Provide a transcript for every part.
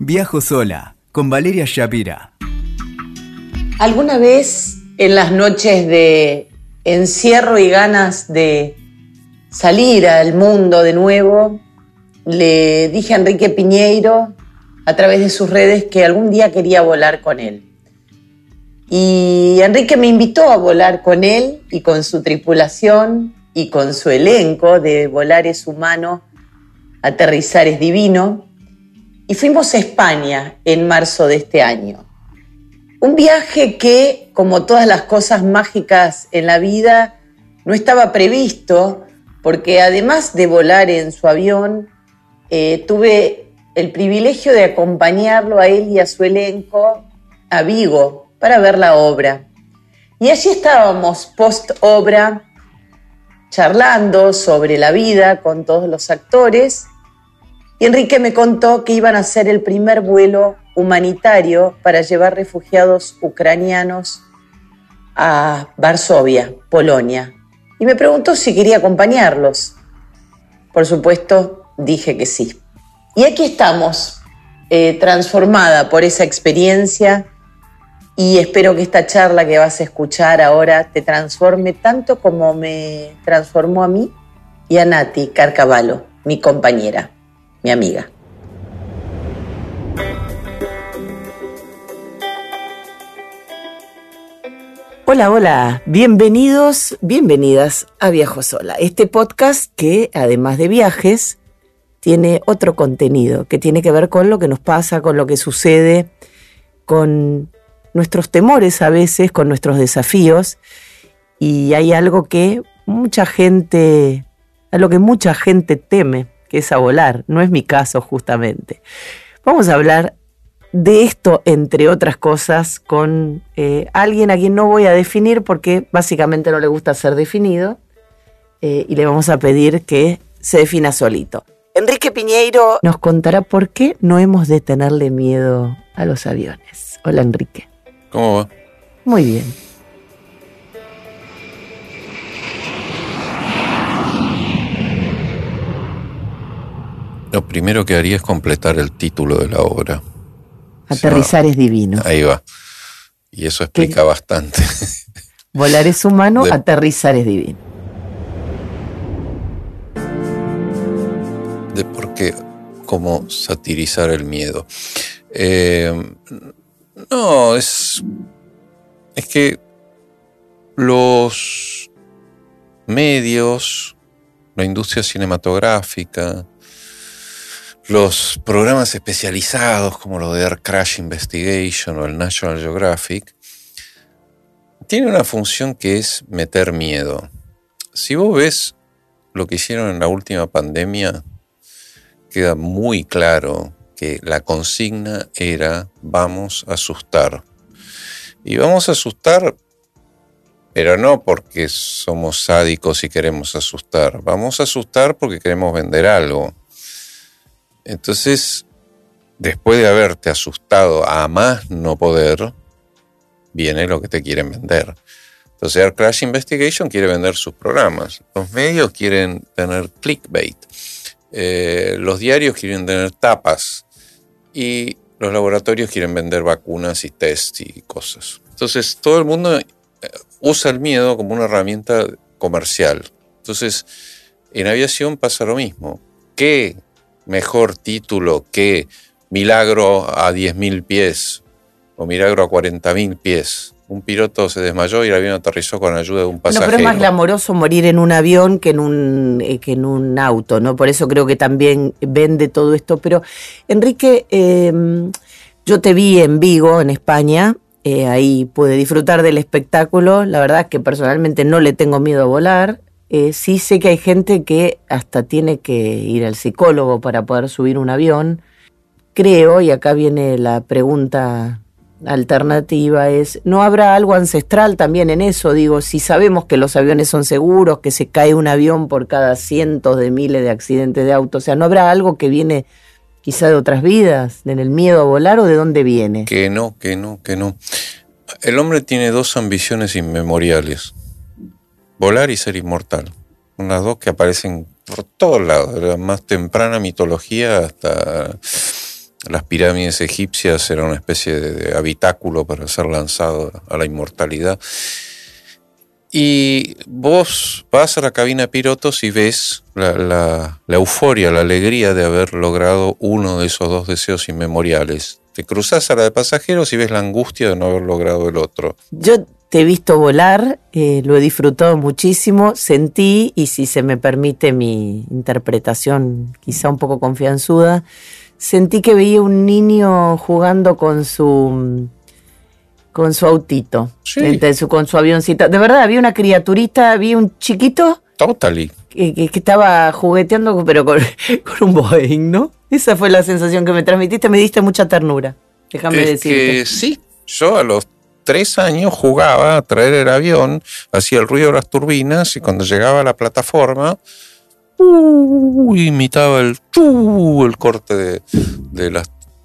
Viajo sola con Valeria Shapira. ¿Alguna vez en las noches de encierro y ganas de salir al mundo de nuevo, le dije a Enrique Piñeiro a través de sus redes que algún día quería volar con él? Y Enrique me invitó a volar con él y con su tripulación y con su elenco de Volar es humano, aterrizar es divino. Y fuimos a España en marzo de este año. Un viaje que, como todas las cosas mágicas en la vida, no estaba previsto porque además de volar en su avión, eh, tuve el privilegio de acompañarlo a él y a su elenco a Vigo, para ver la obra. Y allí estábamos post obra charlando sobre la vida con todos los actores y Enrique me contó que iban a hacer el primer vuelo humanitario para llevar refugiados ucranianos a Varsovia, Polonia. Y me preguntó si quería acompañarlos. Por supuesto, dije que sí. Y aquí estamos, eh, transformada por esa experiencia y espero que esta charla que vas a escuchar ahora te transforme tanto como me transformó a mí y a Nati Carcavalo, mi compañera, mi amiga. Hola, hola, bienvenidos, bienvenidas a Viajo Sola, este podcast que además de viajes tiene otro contenido que tiene que ver con lo que nos pasa, con lo que sucede, con nuestros temores a veces, con nuestros desafíos, y hay algo que mucha gente, a lo que mucha gente teme, que es a volar. No es mi caso justamente. Vamos a hablar de esto, entre otras cosas, con eh, alguien a quien no voy a definir porque básicamente no le gusta ser definido, eh, y le vamos a pedir que se defina solito. Enrique Piñeiro nos contará por qué no hemos de tenerle miedo a los aviones. Hola Enrique. ¿Cómo va? Muy bien. Lo primero que haría es completar el título de la obra. Aterrizar es divino. Ahí va. Y eso explica bastante. Volar es humano, aterrizar es divino. De por qué, cómo satirizar el miedo. Eh, no, es. Es que los medios, la industria cinematográfica, los programas especializados como los de Air Crash Investigation o el National Geographic, tienen una función que es meter miedo. Si vos ves lo que hicieron en la última pandemia, queda muy claro que la consigna era vamos a asustar. Y vamos a asustar, pero no porque somos sádicos y queremos asustar. Vamos a asustar porque queremos vender algo. Entonces, después de haberte asustado a más no poder, viene lo que te quieren vender. Entonces, Air Crash Investigation quiere vender sus programas. Los medios quieren tener clickbait. Eh, los diarios quieren tener tapas y los laboratorios quieren vender vacunas y test y cosas. Entonces todo el mundo eh, usa el miedo como una herramienta comercial. Entonces en aviación pasa lo mismo. ¿Qué mejor título que Milagro a 10.000 pies o Milagro a 40.000 pies? un piloto se desmayó y el avión aterrizó con ayuda de un pasajero. No, pero es más glamoroso morir en un avión que en un, eh, que en un auto, ¿no? Por eso creo que también vende todo esto. Pero, Enrique, em, yo te vi en Vigo, en España, eh, ahí pude disfrutar del espectáculo. La verdad es que personalmente no le tengo miedo a volar. Eh, sí sé que hay gente que hasta tiene que ir al psicólogo para poder subir un avión. Creo, y acá viene la pregunta alternativa es, ¿no habrá algo ancestral también en eso? Digo, si sabemos que los aviones son seguros, que se cae un avión por cada cientos de miles de accidentes de auto, o sea, ¿no habrá algo que viene quizá de otras vidas, en el miedo a volar o de dónde viene? Que no, que no, que no. El hombre tiene dos ambiciones inmemoriales, volar y ser inmortal. Unas dos que aparecen por todos lados, de la más temprana mitología hasta las pirámides egipcias eran una especie de, habitáculo para ser lanzado a la inmortalidad. Y vos vas a la cabina de pilotos y ves la, euforia, la alegría de haber logrado uno de esos dos deseos inmemoriales. Te cruzas a la de pasajeros y ves la angustia de no haber logrado el otro. Yo te he visto volar, eh, lo he disfrutado muchísimo, sentí, y si se me permite mi interpretación quizá un poco confianzuda, sentí que veía un niño jugando con su con su autito, con su avioncito. De verdad, había una criaturita, había un chiquito. Totally. Que, que, estaba jugueteando, pero con, un Boeing, ¿no? Esa fue la sensación que me transmitiste, me diste mucha ternura. Déjame decirte. Que sí, yo a los tres años jugaba a traer el avión, hacía el ruido de las turbinas y cuando llegaba a la plataforma, imitaba el, el corte de,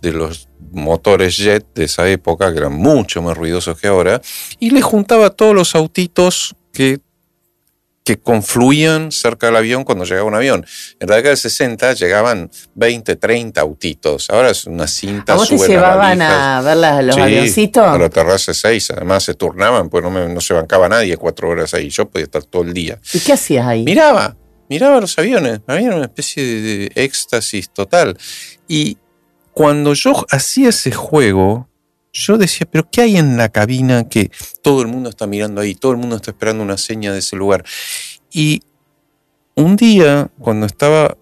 de los motores jet de esa época, que eran mucho más ruidosos que ahora, y le juntaba todos los autitos que, que confluían cerca del avión cuando llegaba un avión. En la década del 60 llegaban 20, 30 autitos. Ahora es una cinta. ¿A vos te llevaban a ver los avioncitos? A la terraza 6, además se turnaban, pues no, no se bancaba nadie cuatro horas ahí. Yo podía estar todo el día. ¿Y qué hacías ahí? Miraba, miraba los aviones. Había una especie de éxtasis total. Y cuando yo hacía ese juego, yo decía, pero ¿qué hay en la cabina que todo el mundo está mirando ahí, todo el mundo está esperando una seña de ese lugar? Y un día, cuando estaba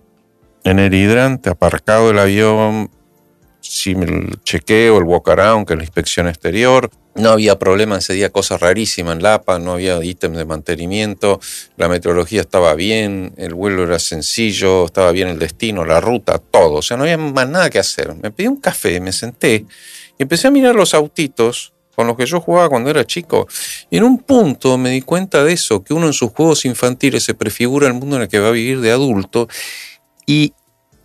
en el hidrante, aparcado el avión, sin el chequeo, el walk around, que es la inspección exterior, no había problema ese día, cosas rarísimas en Lapa, no había ítems de mantenimiento, la meteorología estaba bien, el vuelo era sencillo, estaba bien el destino, la ruta, todo. O sea, no había más nada que hacer. Me pedí un café, me senté empecé a mirar los autitos con los que yo jugaba cuando era chico. Y en un punto me di cuenta de eso, que uno en sus juegos infantiles se prefigura el mundo en el que va a vivir de adulto y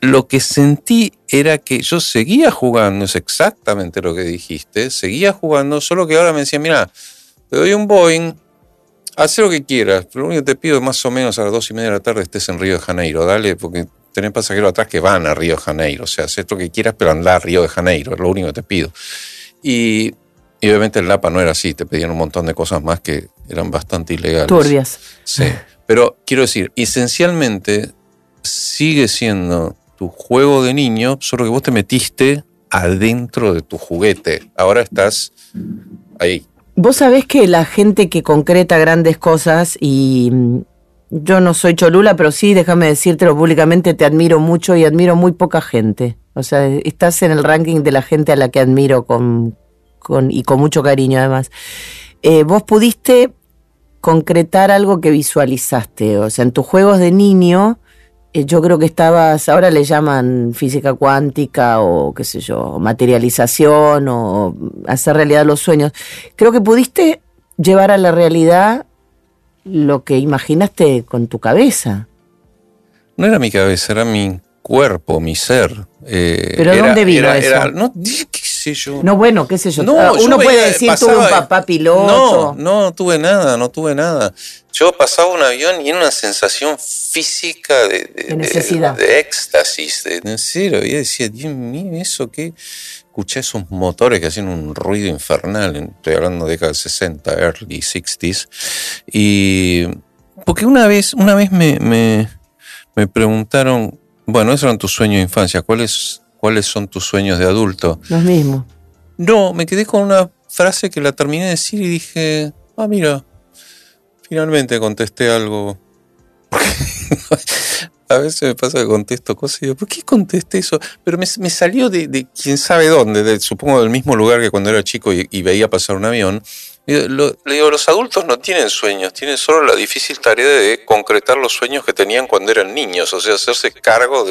lo que sentí era que yo seguía jugando, es exactamente lo que dijiste, seguía jugando, solo que ahora me decía, mira, te doy un Boeing, haz lo que quieras, lo único que te pido es más o menos a las dos y media de la tarde estés en Río de Janeiro, dale, porque tenés pasajeros atrás que van a Río de Janeiro, o sea, haz lo que quieras, pero anda a Río de Janeiro, es lo único que te pido. Y, obviamente el Lapa no era así, te pedían un montón de cosas más que eran bastante ilegales. Turbias. Sí, pero quiero decir, esencialmente sigue siendo tu juego de niño, solo que vos te metiste adentro de tu juguete. Ahora estás ahí. Vos sabés que la gente que concreta grandes cosas y yo no soy cholula, pero sí, déjame decírtelo públicamente, te admiro mucho y admiro muy poca gente. O sea, estás en el ranking de la gente a la que admiro con, con y con mucho cariño además. Eh, vos pudiste concretar algo que visualizaste, o sea, en tus juegos de niño eh, yo creo que estabas, ahora le llaman física cuántica o qué sé yo, materialización o hacer realidad los sueños. Creo que pudiste llevar a la realidad lo que imaginaste con tu cabeza. No era mi cabeza, era mi cuerpo, mi ser. Eh, ¿Pero dónde vino eso? no, ¿qué sé yo? No, bueno, qué sé yo. No, Uno puede decir, tuve un papá piloto. No, no tuve nada, no tuve nada yo pasaba un avión y era una sensación física de, de, necesidad. de, éxtasis, de, en serio. Y decía, Dios mío, ¿eso qué? Escuché esos motores que hacían un ruido infernal, estoy hablando de década del 60, early 60s. Y porque una vez, una vez me, me, me preguntaron, bueno, esos eran tus sueños de infancia, ¿cuáles, ¿cuáles son tus sueños de adulto? Los mismos. No, me quedé con una frase que la terminé de decir y dije, ah, mira, Finalmente contesté algo. a veces me pasa que contesto cosas y digo, ¿por qué contesté eso? Pero me, salió de, quién sabe dónde, supongo del mismo lugar que cuando era chico y, veía pasar un avión. le digo, los adultos no tienen sueños, tienen solo la difícil tarea de concretar los sueños que tenían cuando eran niños, o sea, hacerse cargo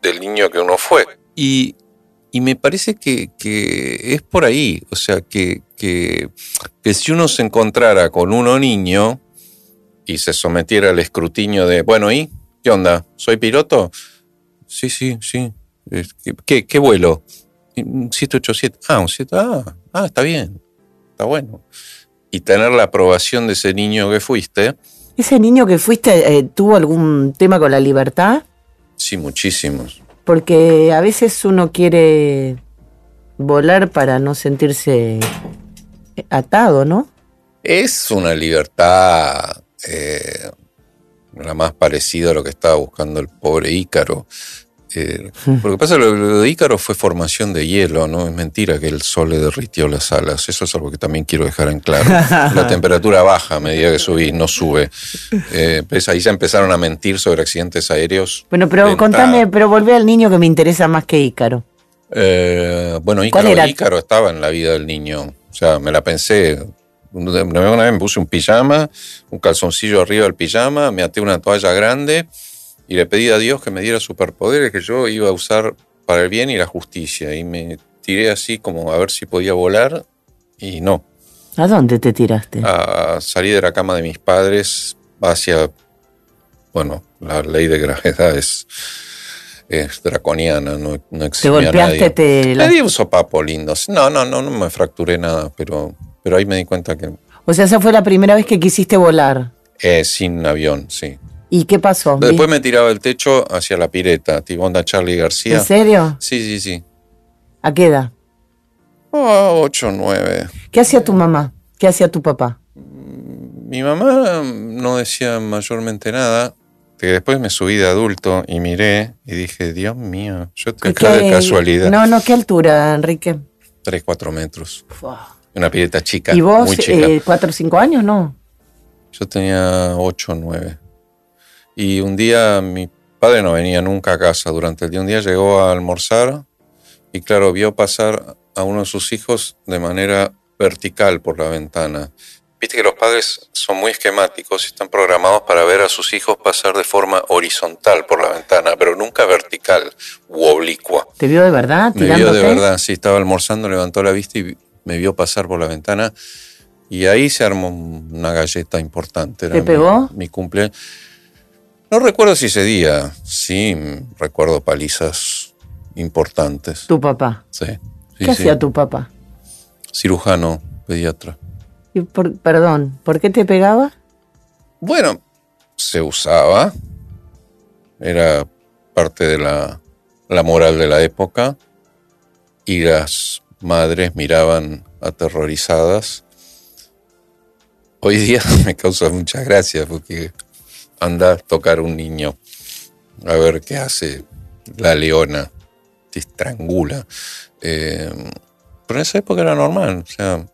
del niño que uno fue. Y, me parece que, es por ahí, o sea, que, que, que si uno se encontrara con uno niño, y se sometiera al escrutinio de, bueno, ¿y qué onda? ¿Soy piloto? Sí, sí, sí. ¿Qué, qué vuelo? 787. Ah, un 7. Ah, ah, está bien. Está bueno. Y tener la aprobación de ese niño que fuiste. ¿Ese niño que fuiste eh, tuvo algún tema con la libertad? Sí, muchísimos. Porque a veces uno quiere volar para no sentirse atado, ¿no? Es una libertad eh, la más parecida a lo que estaba buscando el pobre Ícaro. Eh, lo que pasa, lo, lo de Ícaro fue formación de hielo, ¿no? Es mentira que el sol le derritió las alas. Eso es algo que también quiero dejar en claro. La temperatura baja a medida que subí, no sube. Eh, pues ahí ya empezaron a mentir sobre accidentes aéreos. Bueno, pero contame, pero volvé al niño que me interesa más que Ícaro. Eh, bueno, ¿Cuál Ícaro, era? Ícaro estaba en la vida del niño. O sea, me la pensé. Una vez me puse un pijama, un calzoncillo arriba del pijama, me até una toalla grande y le pedí a Dios que me diera superpoderes que yo iba a usar para el bien y la justicia. Y me tiré así como a ver si podía volar y no. ¿A dónde te tiraste? A salir de la cama de mis padres hacia, bueno, la ley de gravedad es, es draconiana, no, no te exime a golpeaste, nadie. te Le la- di un sopapo lindo. No, no, no, no me fracturé nada, pero, pero ahí me di cuenta que O sea, esa fue la primera vez que quisiste volar. eh, sin avión, sí. ¿Y qué pasó? Después me tiraba del techo hacia la pireta, tipo onda Charlie García. ¿En serio? Sí, sí, sí. ¿A qué edad? Oh, ocho, nueve. ¿Qué hacía tu mamá? ¿Qué hacía tu papá? Mi mamá no decía mayormente nada. Que después me subí de adulto y miré y dije, Dios mío, yo estoy acá de ¿Qué- casualidad. No, no, ¿qué altura, Enrique? Tres, cuatro metros. Una pileta chica, ¿Y vos, muy chica. eh, cuatro o cinco años, no? Yo tenía ocho o nueve. Y un día mi padre no venía nunca a casa durante el día. Un día llegó a almorzar y claro, vio pasar a uno de sus hijos de manera vertical por la ventana. Viste que los padres son muy esquemáticos y están programados para ver a sus hijos pasar de forma horizontal por la ventana, pero nunca vertical u oblicua. ¿Te vio de verdad? Me vio de verdad, sí, estaba almorzando, levantó la vista y me vio pasar por la ventana. Y ahí se armó una galleta importante. Era ¿Te pegó? Mi, cumple. No recuerdo si ese día, sí, recuerdo palizas importantes. Tu papá. Sí. sí, ¿Qué sí. hacía tu papá? Cirujano, pediatra. Y por- perdón, ¿por qué te pegaba? Bueno, se usaba. Era parte de la, la moral de la época. Y las madres miraban aterrorizadas. Hoy día me causa mucha gracia porque anda a tocar un niño a ver qué hace la leona. Te estrangula. Eh, pero en esa época era normal. O sea,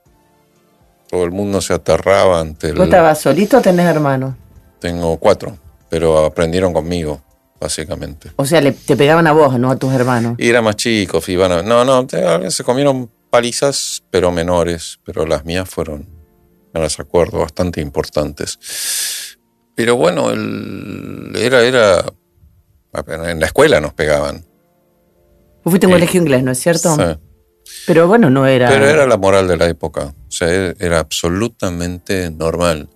todo el mundo se aterraba ante el... ¿Vos estabas solito o tenés hermanos? Tengo cuatro, pero aprendieron conmigo, básicamente. O sea, le- te pegaban a vos, no a tus hermanos. Y eran más chicos, iban a... No, no, te- se comieron palizas, pero menores, pero las mías fueron, me las acuerdo, bastante importantes. Pero bueno, el, era, era... En la escuela nos pegaban. Vos fuiste a un colegio inglés, ¿no es cierto? Sí. Pero bueno, no era... Pero era la moral de la época. O sea, era, era absolutamente normal.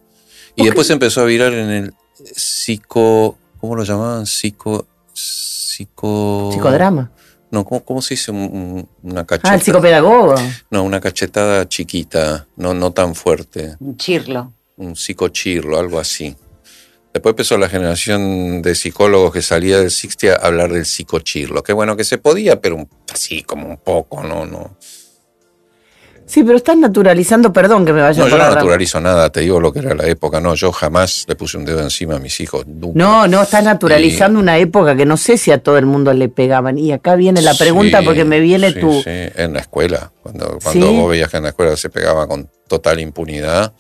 Y después empezó a virar en el psico. ¿Cómo lo llamaban? Psico. Psico. Psicodrama. No, ¿cómo, cómo se dice? Un- un- una cacheta. Ah, el psicopedagogo. No, una cachetada chiquita, no, no tan fuerte. Un chirlo. Un psicochirlo, algo así. Después empezó la generación de psicólogos que salía del 60 a hablar del psicochirlo. Qué bueno que se podía, pero así como un poco, no, no. Sí, pero estás naturalizando, perdón que me vaya No, por yo la no naturalizo nada, te digo lo que era la época. No, yo jamás le puse un dedo encima a mis hijos. Nunca. No, no, estás naturalizando una época que no sé si a todo el mundo le pegaban. Y acá viene la pregunta Sí, porque me viene sí, tu... sí, en la escuela. Cuando, cuando vos veías que en la escuela se pegaba con total impunidad,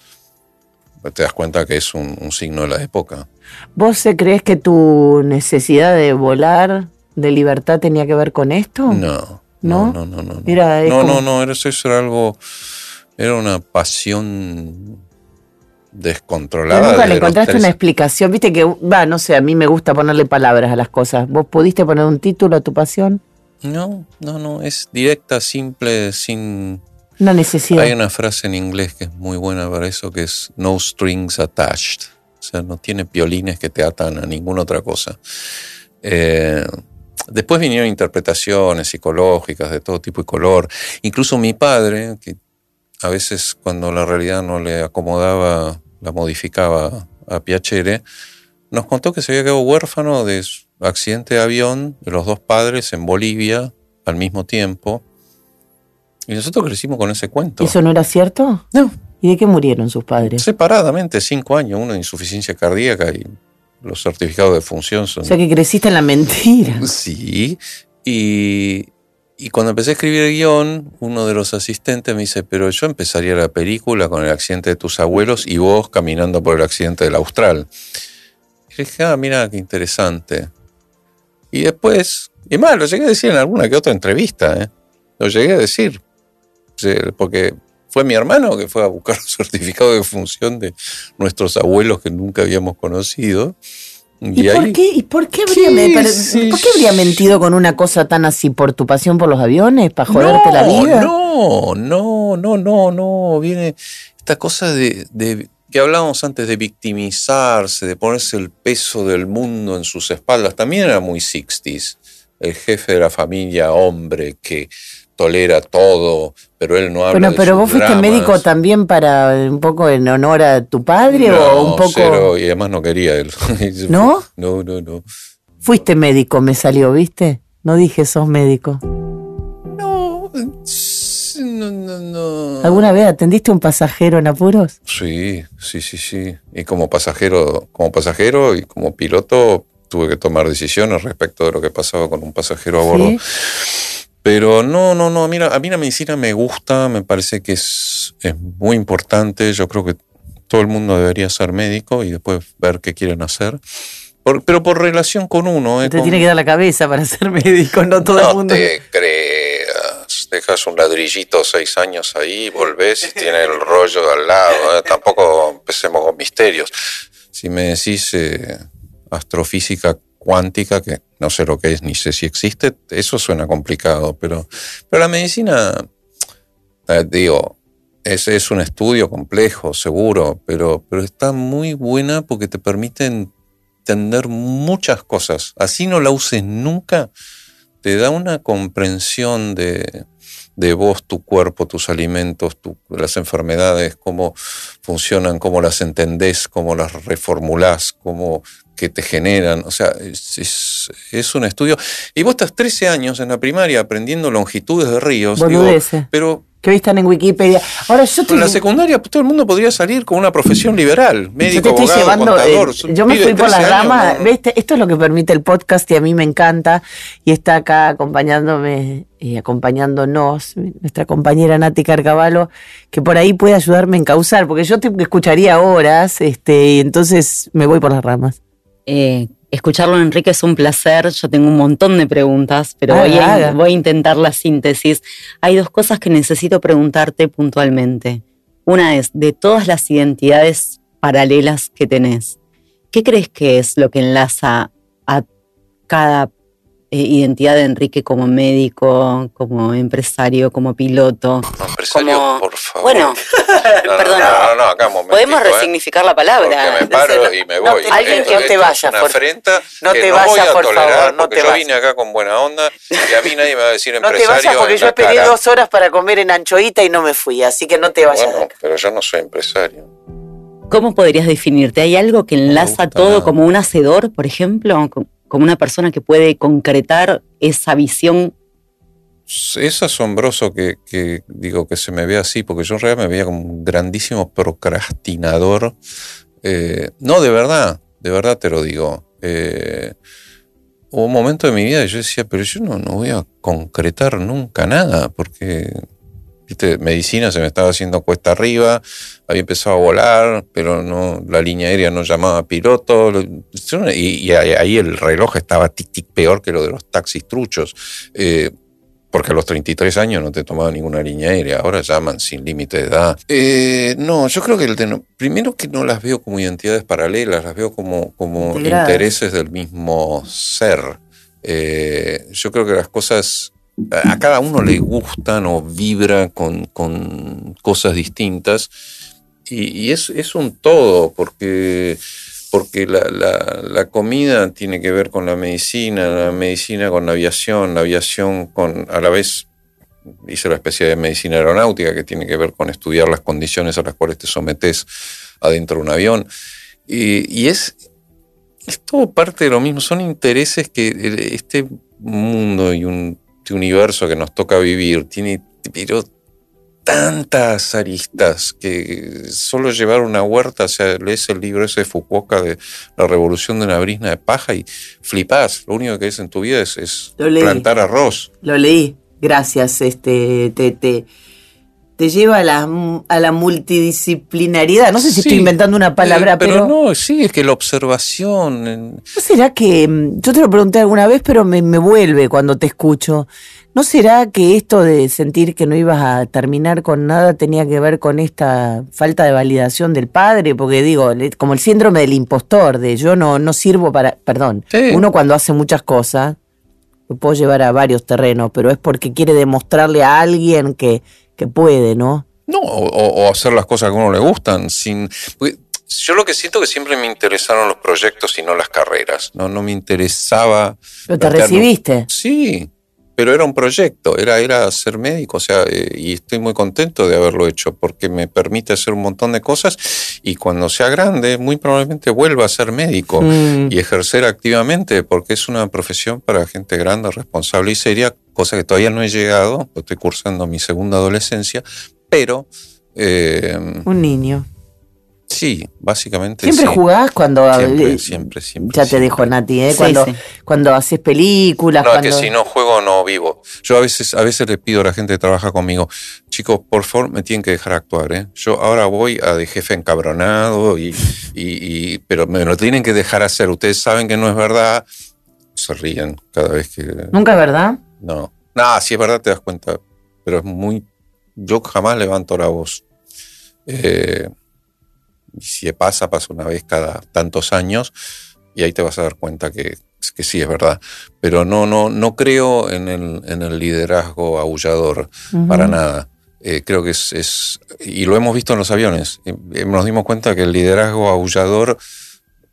te das cuenta que es un, un signo de la época. ¿Vos crees que tu necesidad de volar, de libertad, tenía que ver con esto? No. ¿No? No, no, no. no. Era- no, como- no, no, era, eso era algo. Era una pasión descontrolada. Pero nunca le encontraste una explicación. Viste que, va, no sé, a mí me gusta ponerle palabras a las cosas. ¿Vos pudiste poner un título a tu pasión? No, no, no, es directa, simple, sin... Una necesidad. Hay una frase en inglés que es muy buena para eso, que es no strings attached. O sea, no tiene piolines que te atan a ninguna otra cosa. Eh, después vinieron interpretaciones psicológicas de todo tipo y color. Incluso mi padre, que a veces cuando la realidad no le acomodaba, la modificaba a Piacere, nos contó que se había quedado huérfano de, accidente de avión de los dos padres en Bolivia al mismo tiempo. Y nosotros crecimos con ese cuento. ¿Eso no era cierto? No. ¿Y de qué murieron sus padres? Separadamente, cinco años, uno de insuficiencia cardíaca y los certificados de función son... O sea que creciste en la mentira. Sí, y, y cuando empecé a escribir el guion, uno de los asistentes me dice, pero yo empezaría la película con el accidente de tus abuelos y vos caminando por el accidente del Austral. Y dije, ah, mira, qué interesante. Y después, y más, lo llegué a decir en alguna que otra entrevista, ¿eh? lo llegué a decir, porque fue mi hermano que fue a buscar un certificado de función de nuestros abuelos que nunca habíamos conocido. ¿Y, por, qué, ¿Y por qué habría, ¿por qué habría mentido con una cosa tan así? ¿Por tu pasión por los aviones? ¿Para joderte la vida? No, no, no, no, no. Viene esta cosa de, de que hablábamos antes de victimizarse, de ponerse el peso del mundo en sus espaldas. También era muy 60s. El jefe de la familia, hombre, que tolera todo, pero él no habla bueno, pero vos fuiste médico también para un poco en honor a tu padre o un poco cero, y además no quería él. ¿No? No, no, no. Fuiste médico, me salió, ¿viste? No dije sos médico. No, no, no, no. ¿Alguna vez atendiste a un pasajero en apuros? Sí, sí, sí, sí. Y como pasajero, como pasajero y como piloto tuve que tomar decisiones respecto de lo que pasaba con un pasajero a bordo. Pero no, no, no, mira, a mí la medicina me gusta, me parece que es, es muy importante, yo creo que todo el mundo debería ser médico y después ver qué quieren hacer. pero por relación con uno. ¿eh? Te tiene que dar la cabeza para ser médico, no todo el mundo. No te creas. Dejas un ladrillito seis años ahí, volvés y tiene el rollo al lado. ¿eh? Tampoco empecemos con misterios. Si me decís eh, astrofísica cuántica, que no sé lo que es ni sé si existe, eso suena complicado, pero, pero la medicina, eh, digo, es, es, un estudio complejo, seguro, pero, pero está muy buena porque te permite entender muchas cosas. Así no la uses nunca, te da una comprensión de, de vos, tu cuerpo, tus alimentos, las enfermedades, cómo funcionan, cómo las entendés, cómo las reformulás, cómo que te generan. O sea, es, es, un estudio. Y vos estás 13 años en la primaria aprendiendo longitudes de ríos. Digo, pero que hoy están en Wikipedia. Ahora yo En la secundaria todo el mundo podría salir con una profesión liberal, médico, yo abogado, llevando, contador. Eh, yo me fui por las ramas, esto es lo que permite el podcast y a mí me encanta y está acá acompañándome y acompañándonos nuestra compañera Nati Carcavalo, que por ahí puede ayudarme en causar, porque yo te escucharía horas, este, y entonces me voy por las ramas. Eh, escucharlo, Enrique, es un placer. Yo tengo un montón de preguntas, pero voy, a, voy, a, intentar la síntesis. Hay dos cosas que necesito preguntarte puntualmente. Una es, de todas las identidades paralelas que tenés, ¿qué crees que es lo que enlaza a cada identidad de Enrique como médico, como empresario, como piloto. empresario, por favor. Bueno, perdón. No, no, acá un Podemos ¿eh? resignificar la palabra. me paro y me voy. alguien que no te vaya, por favor. No te vayas, por favor. No te yo vine acá con buena onda y a mí nadie me va a decir empresario. No te vayas porque yo esperé dos horas para comer en anchoita y no me fui, así que no te vayas. Bueno, pero yo no soy empresario. ¿Cómo podrías definirte? ¿Hay algo que enlaza todo como un hacedor, por ejemplo? Como una persona que puede concretar esa visión. Es asombroso que, digo que se me vea así, porque yo en realidad me veía como un grandísimo procrastinador. Eh, no, de verdad, de verdad te lo digo. Eh, hubo un momento de mi vida que yo decía, pero yo no, no voy a concretar nunca nada, porque medicina se me estaba haciendo cuesta arriba, había empezado a volar, pero no, la línea aérea no llamaba piloto, y, ahí el reloj estaba tic tic peor que lo de los taxis truchos. Eh, porque a los 33 años no te tomaba ninguna línea aérea, ahora llaman sin límite de edad. Eh, no, yo creo que el primero que no las veo como identidades paralelas, las veo como, como intereses del mismo ser. Eh, yo creo que las cosas a cada uno le gustan o vibra con, cosas distintas y, es, un todo porque, porque la, comida tiene que ver con la medicina, la medicina con la aviación, la aviación con a la vez hice la especie de medicina aeronáutica que tiene que ver con estudiar las condiciones a las cuales te sometes adentro de un avión y, y es es todo parte de lo mismo. Son intereses que este mundo y un este universo que nos toca vivir tiene pero tantas aristas que solo llevar una huerta, o sea, lees el libro ese de Fukuoka de la revolución de una brisna de paja y flipás. Lo único que es en tu vida es, plantar arroz. Lo leí, gracias. Este, te, te, te lleva a la, a la multidisciplinariedad. No sé si estoy inventando una palabra, pero, pero, no, sí, es que la observación. ¿No será que.? Mm, yo te lo pregunté alguna vez, pero me, me vuelve cuando te escucho. ¿No será que esto de sentir que no ibas a terminar con nada tenía que ver con esta falta de validación del padre? Porque digo, como el síndrome del impostor, de yo no, no sirvo para... Perdón, uno cuando hace muchas cosas, lo puedo llevar a varios terrenos, pero es porque quiere demostrarle a alguien que, que puede, ¿no? No, o, hacer las cosas que a uno le gustan, sin... Yo lo que siento que siempre me interesaron los proyectos y no las carreras. No, no me interesaba. ¿Pero te recibiste? Sí, pero era un proyecto, era, era ser médico, o sea, eh, y estoy muy contento de haberlo hecho porque me permite hacer un montón de cosas y cuando sea grande muy probablemente vuelva a ser médico mm. y ejercer activamente porque es una profesión para gente grande, responsable y seria, cosa que todavía no he llegado, estoy cursando mi segunda adolescencia, pero... Eh, un niño. Sí, básicamente. ¿Siempre jugás cuando.? Siempre, siempre, siempre. Ya te dijo Nati, ¿eh? cuando, cuando haces películas. No, que si no juego no vivo. Yo a veces, a veces le pido a la gente que trabaja conmigo, chicos, por favor, me tienen que dejar actuar, ¿eh? Yo ahora voy a de jefe encabronado, y, y, pero me lo tienen que dejar hacer. Ustedes saben que no es verdad. Se ríen cada vez que. ¿Nunca es verdad? No. No, si es verdad te das cuenta. Pero es muy. Yo jamás levanto la voz. Eh y si pasa, pasa una vez cada tantos años y ahí te vas a dar cuenta que, que sí es verdad. Pero no, no, no creo en el, en el liderazgo aullador para nada. Eh, creo que es, es, y lo hemos visto en los aviones, eh, nos dimos cuenta que el liderazgo aullador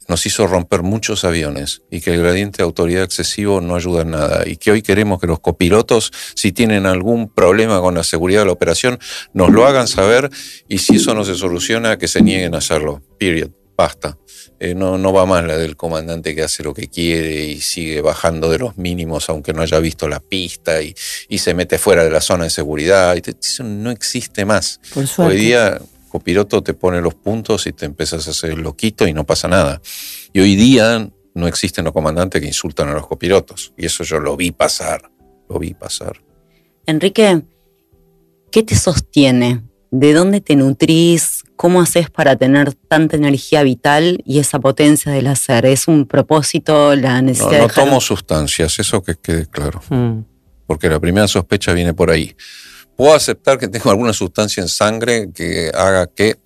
nos hizo romper muchos aviones y que el gradiente de autoridad excesivo no ayuda en nada y que hoy queremos que los copilotos, si tienen algún problema con la seguridad de la operación, nos lo hagan saber y si eso no se soluciona, que se nieguen a hacerlo. Period. Basta. Eh, no, no va más la del comandante que hace lo que quiere y sigue bajando de los mínimos aunque no haya visto la pista y, se mete fuera de la zona de seguridad. Eso no existe más. Hoy día copiloto te pone los puntos y te empiezas a hacer loquito y no pasa nada. Y hoy día no existen los comandantes que insultan a los copilotos. Y eso yo lo vi pasar, lo vi pasar. Enrique, ¿qué te sostiene? ¿De dónde te nutrís? ¿Cómo haces para tener tanta energía vital y esa potencia del hacer? ¿Es un propósito, la necesidad no, no No tomo sustancias, eso que quede claro. Mm. Porque la primera sospecha viene por ahí. Puedo aceptar que tengo alguna sustancia en sangre que haga que,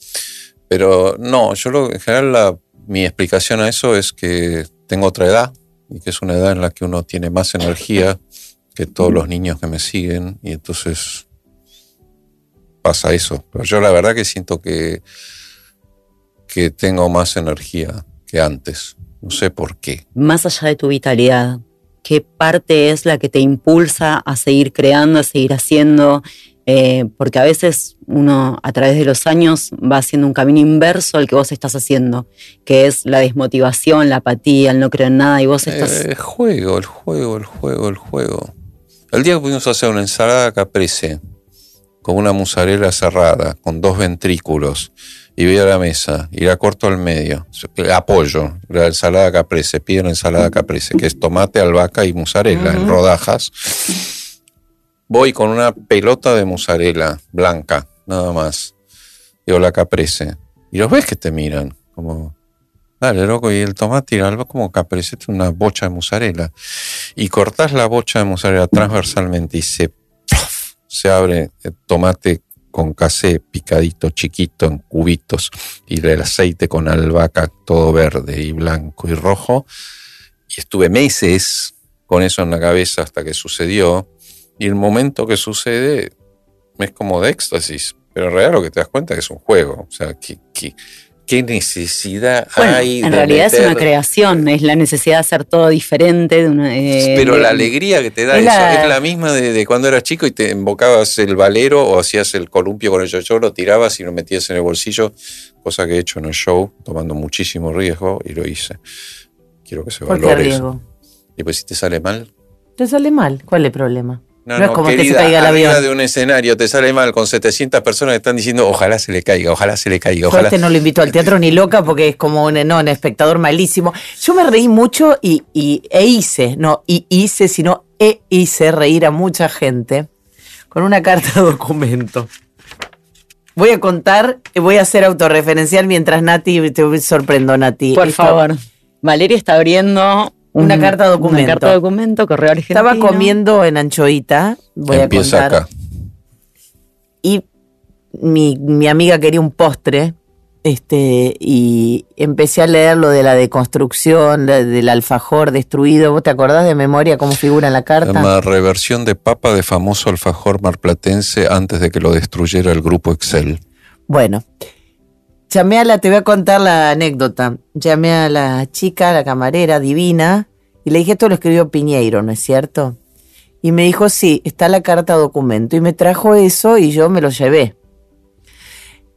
pero no, yo lo, en general mi explicación a eso es que tengo otra edad y que es una edad en la que uno tiene más energía que todos los niños que me siguen y entonces pasa eso. Pero yo la verdad que siento que, que tengo más energía que antes. No sé por qué. Más allá de tu vitalidad, qué parte es la que te impulsa a seguir creando, a seguir haciendo, eh, porque a veces uno a través de los años va haciendo un camino inverso al que vos estás haciendo, que es la desmotivación, la apatía, el no creer en nada y vos estás... El juego, el juego, el juego, el juego. El día que pudimos hacer una ensalada caprese con una musarela cerrada, con dos ventrículos, y voy a la mesa y la corto al medio. Apoyo la ensalada caprese, pido la ensalada caprese, que es tomate, albahaca y mozzarella en rodajas. Voy con una pelota de mozzarella blanca, nada más. Digo la caprese. Y los ves que te miran, como, dale, loco, y el tomate y el albahaca como caprese, una bocha de mozzarella. Y cortás la bocha de mozzarella transversalmente y se, se abre el tomate con casé picadito chiquito en cubitos y el aceite con albahaca todo verde y blanco y rojo. Y estuve meses con eso en la cabeza hasta que sucedió. Y el momento que sucede es como de éxtasis. Pero en realidad lo que te das cuenta es que es un juego. O sea, que, ¿Qué necesidad hay? En realidad es una creación, es la necesidad de hacer todo diferente. De Pero la alegría que te da es eso la... es la misma de, cuando eras chico y te embocabas el valero o hacías el columpio con el yo lo tirabas y lo metías en el bolsillo, cosa que he hecho en el show, tomando muchísimo riesgo y lo hice. quiero que se ¿Por qué valore eso. riesgo? Y pues si te sale mal. Te sale mal. ¿Cuál es el problema? No, No es no, como que se querida, caiga el avión. de un escenario te sale mal con 700 personas que están diciendo ojalá se le caiga, ojalá se le caiga, ojalá. este no lo invito al teatro ni loca porque es como un, no, un espectador malísimo. Yo me reí mucho y, y- e hice, no y hice, sino e hice reír a mucha gente con una carta documento. Voy a contar, y voy a ser autorreferencial mientras Nati, te sorprendo Nati. Por Esto- favor. Valeria está abriendo Una carta documento. Una carta documento, correo argentino. Estaba comiendo en Anchoita, voy Empieza a contar. acá. y mi, mi amiga quería un postre, este, y empecé a leer lo de la deconstrucción, la- del alfajor destruido. ¿Vos te acordás de memoria cómo figura en la carta? Una reversión de papa de famoso alfajor marplatense antes de que lo destruyera el grupo Excel. Bueno, llamé a la, te voy a contar la anécdota. Llamé a la chica, la camarera divina, y le dije, esto lo escribió Piñeiro, ¿no es cierto? Y me dijo, sí, está la carta documento. Y me trajo eso y yo me lo llevé.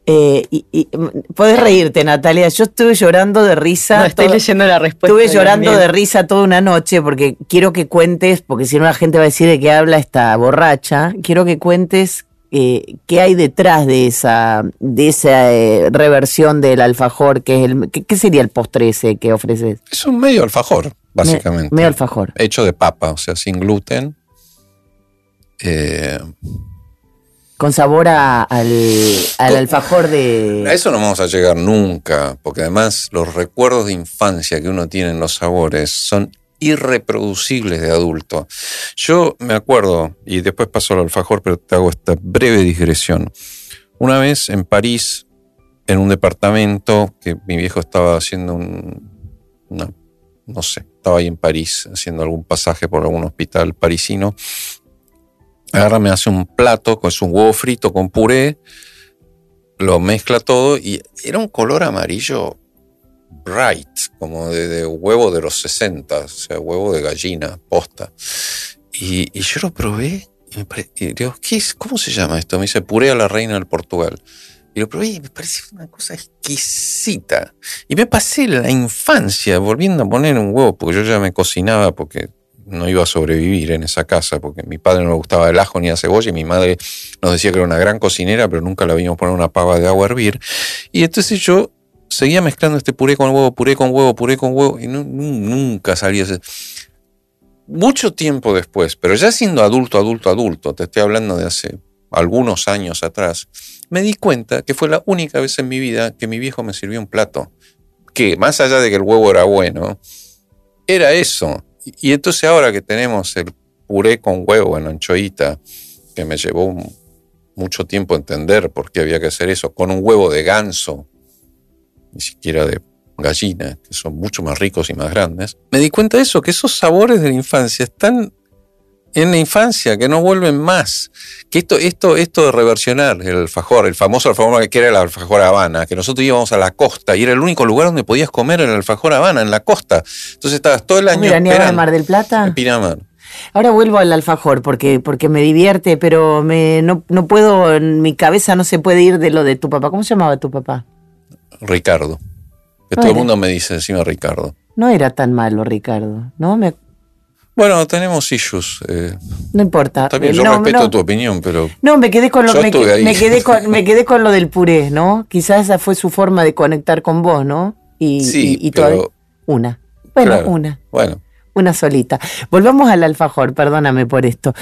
Eh, y, y, podés reírte, Natalia. Yo estuve llorando de risa. No, estoy todo- leyendo la respuesta. Estuve llorando de risa toda una noche porque quiero que cuentes, porque si no la gente va a decir de qué habla esta borracha. Quiero que cuentes eh, qué hay detrás de esa, de esa eh, reversión del alfajor, que es el, ¿qué, sería el postre ese que ofreces? Es un medio alfajor, básicamente. Me- medio alfajor. Hecho de papa, o sea, sin gluten. Eh, Con sabor a- al, al Con- alfajor de. A eso no vamos a llegar nunca, porque además los recuerdos de infancia que uno tiene en los sabores son irreproducibles de adulto. Yo me acuerdo, y después paso al alfajor, pero te hago esta breve digresión. Una vez en París, en un departamento, que mi viejo estaba haciendo un, no sé, estaba ahí en París haciendo algún pasaje por algún hospital parisino. Agarra, me hace un plato, es un huevo frito con puré, lo mezcla todo y era un color amarillo bright, como de, de huevo de los 60, o sea, huevo de gallina, posta. Y, y yo lo probé y y digo, ¿qué es? ¿cómo se llama esto? Me dice puré a la reina del Portugal. Y lo probé y me pareció una cosa exquisita. Y me pasé la infancia volviendo a poner un huevo, porque yo ya me cocinaba porque no iba a sobrevivir en esa casa, porque mi padre no le gustaba el ajo ni la cebolla y mi madre nos decía que era una gran cocinera, pero nunca la vimos poner una pava de agua a hervir. Y entonces yo seguía mezclando este puré con huevo, puré con huevo, puré con huevo, y nu- nu- nunca salía ese. Mucho tiempo después, pero ya siendo adulto, adulto, adulto, te estoy hablando de hace algunos años atrás, me di cuenta que fue la única vez en mi vida que mi viejo me sirvió un plato. Que más allá de que el huevo era bueno, era eso. Y, entonces ahora que tenemos el puré con huevo en anchoita, que me llevó mucho tiempo entender por qué había que hacer eso, con un huevo de ganso, ni siquiera de gallina, que son mucho más ricos y más grandes, me di cuenta de eso, que esos sabores de la infancia están en la infancia, que no vuelven más. Que esto, esto, esto de reversionar el alfajor, el famoso alfajor que era el alfajor Habana, que nosotros íbamos a la costa y era el único lugar donde podías comer el alfajor Habana, en la costa. Entonces estabas todo el año Mira, esperando. Mar del Plata. En Pinamar. Ahora vuelvo al alfajor porque, porque me divierte, pero me, no, no puedo, en mi cabeza no se puede ir de lo de tu papá. ¿Cómo se llamaba tu papá? Ricardo. Que No todo el mundo me dice encima Ricardo. No era tan malo, Ricardo, ¿no? Me- Bueno, tenemos issues. eh, no importa. también Eh, yo no, respeto no. tu opinión, pero No, me quedé con lo me, quedé con me quedé con lo del puré, ¿no? Quizás esa fue su forma de conectar con vos, ¿no? Y, Sí, y, y pero- una. Bueno, Claro. una, bueno, una solita. Volvamos al alfajor, perdóname por esto.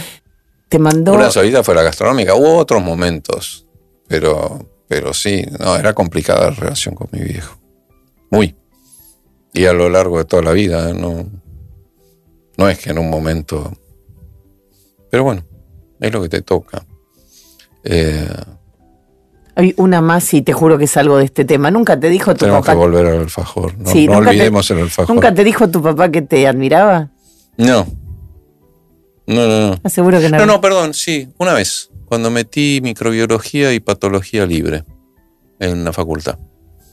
Te mandó una solita fue la gastronómica. Hubo otros momentos, pero, pero sí, no, era complicada la relación con mi viejo. Muy. Y a lo largo de toda la vida, no, no es que en un momento. Pero bueno, es lo que te toca. Eh, Hay una más y te juro que es algo de este tema. Nunca te dijo tu tenemos que papá. volver al alfajor. No, Sí, no nunca te- olvidemos el alfajor. ¿Nunca te dijo tu papá que te admiraba? No. No, no, no. Aseguro que no. No, no, perdón, sí, una vez, cuando metí microbiología y patología libre en la facultad,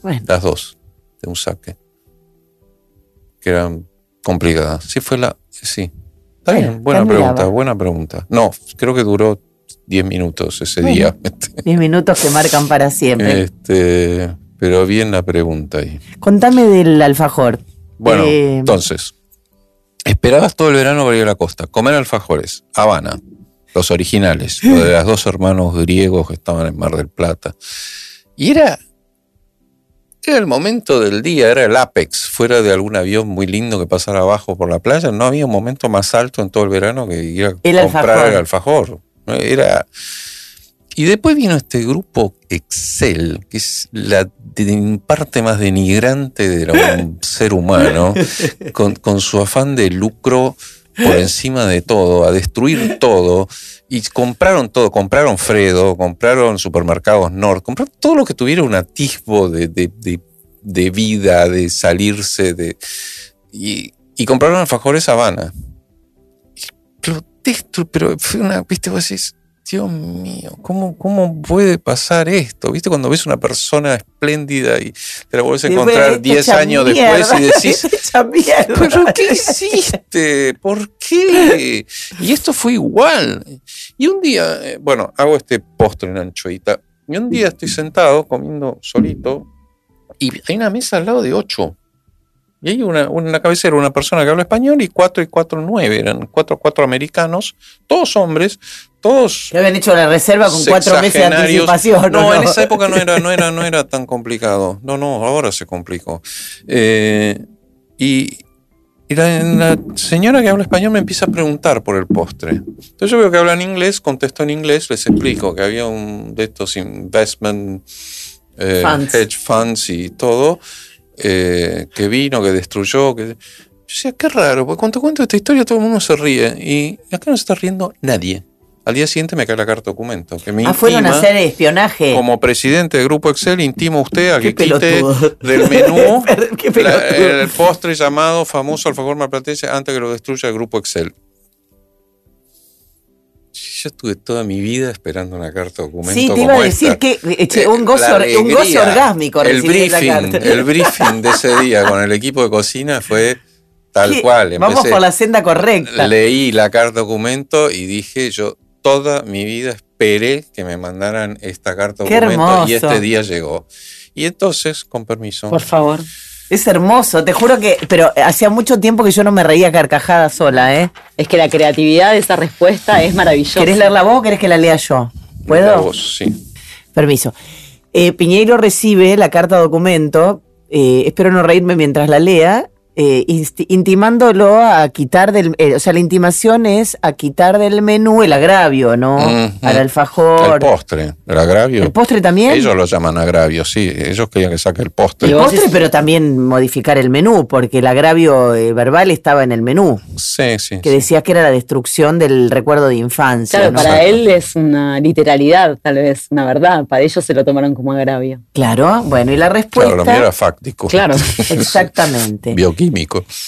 Bueno, las dos, de un saque, que eran complicadas. Sí, fue la, sí. Está Bueno, bien, buena pregunta, buena pregunta. No, creo que duró 10 minutos ese Bueno. día. 10 minutos que marcan para siempre. Este, pero bien la pregunta ahí. Contame del alfajor. Bueno, eh, entonces, esperabas todo el verano para ir a la costa, comer alfajores, Habana, los originales, de los dos hermanos griegos que estaban en Mar del Plata. Y era, era el momento del día, era el apex, fuera de algún avión muy lindo que pasara abajo por la playa, no había un momento más alto en todo el verano que ir a comprar el alfajor. Era y después vino este grupo Excel, que es la parte más denigrante de un ser humano, con, su afán de lucro por encima de todo, a destruir todo. Y compraron todo, compraron Fredo, compraron supermercados Nord, compraron todo lo que tuviera un atisbo de, vida, de salirse, de. Y, y compraron alfajores Habana. Lo pero fue una, viste, vos decís, Dios mío, ¿cómo, ¿cómo puede pasar esto? ¿Viste cuando ves una persona espléndida y te la vuelves a encontrar 10 años después y decís, ¿pero qué hiciste? ¿Por qué? Y esto fue igual. Y un día, eh, bueno, hago este postre en anchoita, y un día estoy sentado comiendo solito y hay una mesa al lado de ocho. Y hay una, una cabecera, una persona que habla español y cuatro y cuatro nueve, eran cuatro, cuatro americanos, todos hombres, todos. Que habían hecho la reserva con cuatro meses de anticipación. No, en esa época no era, no, era, no era tan complicado. No, no, ahora se complicó. Eh, y, la, señora que habla español me empieza a preguntar por el postre. Entonces yo veo que hablan inglés, contesto en inglés, les explico que había un de estos investment eh, hedge funds y todo. Eh, que vino, que destruyó. Que... Yo decía, qué raro, porque cuando cuento esta historia todo el mundo se ríe y acá no se está riendo nadie. Al día siguiente me cae la carta documento. Que me ah, fueron a hacer espionaje. Como presidente del Grupo Excel, intimo usted a que quite del menú el postre llamado famoso alfajor malplatense antes que lo destruya el Grupo Excel yo estuve toda mi vida esperando una carta documento. Sí, te iba a decir que eh, un, gozo, un gozo orgásmico el briefing, El briefing de ese día con el equipo de cocina fue tal cual. Vamos por la senda correcta. Leí la carta documento y dije, yo toda mi vida esperé que me mandaran esta carta documento y este día llegó. Y entonces, con permiso. Por favor. Es hermoso, te juro que, pero hacía mucho tiempo que yo no me reía carcajada sola, ¿eh? Es que la creatividad de esa respuesta es maravillosa. ¿Querés leerla vos o querés que la lea yo? ¿Puedo? Vos, sí. Permiso. Eh, Piñeiro recibe la carta documento, eh, espero no reírme mientras la lea, eh, intimándolo a quitar del, eh, o sea, la intimación es a quitar del menú el agravio, ¿no? Al alfajor. El postre, el agravio. ¿El postre también? Ellos lo llaman agravio, sí, ellos querían que saque el postre. El postre, pero también modificar el menú, porque el agravio eh, verbal estaba en el menú. Sí, sí. Que decía que era la destrucción del recuerdo de infancia. Claro, para él es una literalidad, tal vez, una verdad. Para ellos se lo tomaron como agravio. Claro, bueno, y la respuesta. Claro, lo mío era fáctico. Claro, exactamente.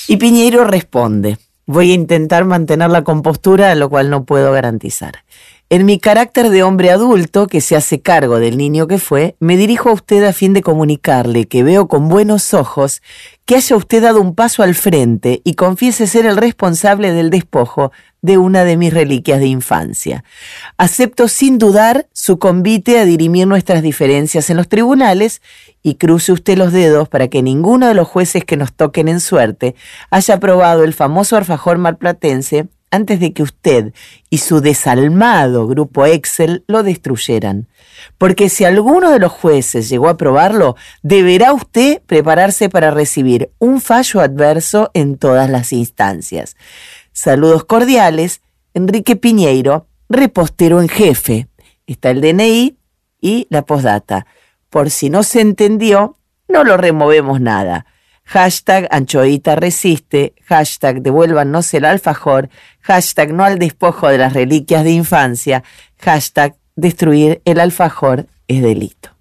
Y Piñeiro responde, voy a intentar mantener la compostura, lo cual no puedo garantizar. En mi carácter de hombre adulto que se hace cargo del niño que fue, me dirijo a usted a fin de comunicarle que veo con buenos ojos que haya usted dado un paso al frente y confiese ser el responsable del despojo de una de mis reliquias de infancia. Acepto sin dudar su convite a dirimir nuestras diferencias en los tribunales y cruce usted los dedos para que ninguno de los jueces que nos toquen en suerte haya aprobado el famoso alfajor marplatense antes de que usted y su desalmado grupo Excel lo destruyeran. Porque si alguno de los jueces llegó a probarlo, deberá usted prepararse para recibir un fallo adverso en todas las instancias. Saludos cordiales, Enrique Piñeiro, repostero en jefe. Está el DNI y la postdata. Por si no se entendió, no lo removemos nada. Hashtag Anchoita resiste, hashtag devuélvanos el alfajor, hashtag no al despojo de las reliquias de infancia, hashtag destruir el alfajor es delito.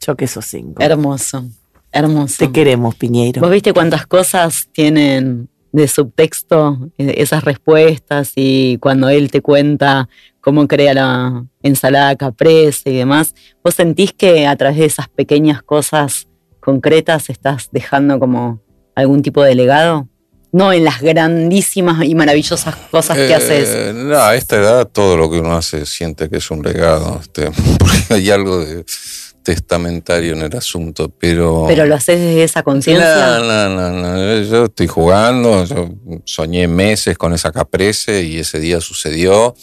Choque esos cinco. Hermoso, hermoso. Te queremos, Piñeiro. ¿Vos viste cuántas cosas tienen de subtexto eh, esas respuestas y cuando él te cuenta cómo crea la ensalada caprese y demás, vos sentís que a través de esas pequeñas cosas concretas estás dejando como algún tipo de legado? No en las grandísimas y maravillosas cosas que haces. Eh, no, a esta edad todo lo que uno hace siente que es un legado, este, porque hay algo de testamentario en el asunto, pero... Pero lo haces desde esa conciencia. No, no, no, no, yo estoy jugando, yo soñé meses con esa caprese y ese día sucedió